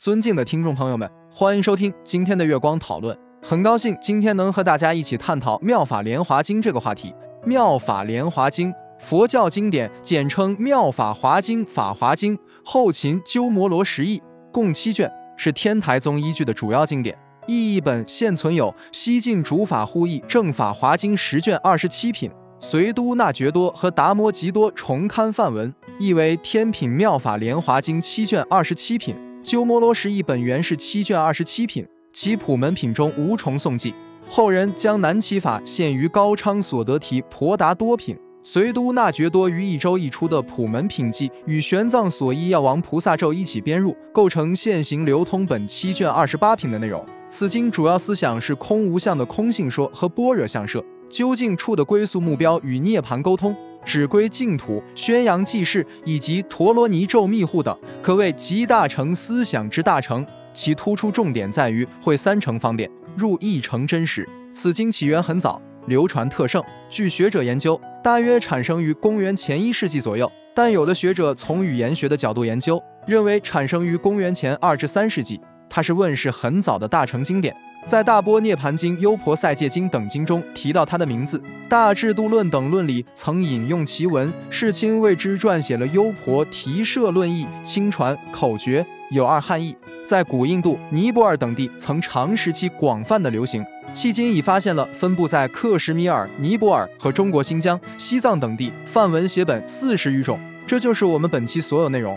尊敬的听众朋友们，欢迎收听今天的月光讨论。很高兴今天能和大家一起探讨《妙法莲华经》这个话题。《妙法莲华经》，佛教经典，简称《妙法华经》《法华经》，后秦鸠摩罗什译，共七卷，是天台宗依据的主要经典。译译本现存有西晋主法护译正法华经十卷二十七品。隋都那觉多和达摩吉多重刊范文，译为《天品妙法莲华经》七卷二十七品。鸠摩罗什译本原是七卷二十七品，其普门品中无重诵记。后人将南齐法献于高昌所得题婆达多品。隋都那觉多于一周译出的普门品记，与玄奘所依药王菩萨咒一起编入，构成现行流通本七卷二十八品的内容。此经主要思想是空无相的空性说和般若相摄。究竟处的归宿目标与涅槃沟通，指归净土，宣扬济世，以及陀罗尼咒密护等，可谓集大成思想之大成。其突出重点在于会三成方便，入一成真实。此经起源很早，流传特盛。据学者研究，大约产生于公元前一世纪左右，但有的学者从语言学的角度研究，认为产生于公元前二至三世纪。它是问世很早的大成经典。在《大波涅盘经》《优婆塞戒经》等经中提到他的名字，《大智度论》等论里曾引用其文，世亲为之撰写了《优婆提舍论义》，亲传口诀，有二汉译，在古印度、尼泊尔等地曾长时期广泛的流行，迄今已发现了分布在克什米尔、尼泊尔和中国新疆、西藏等地梵文写本四十余种。这就是我们本期所有内容。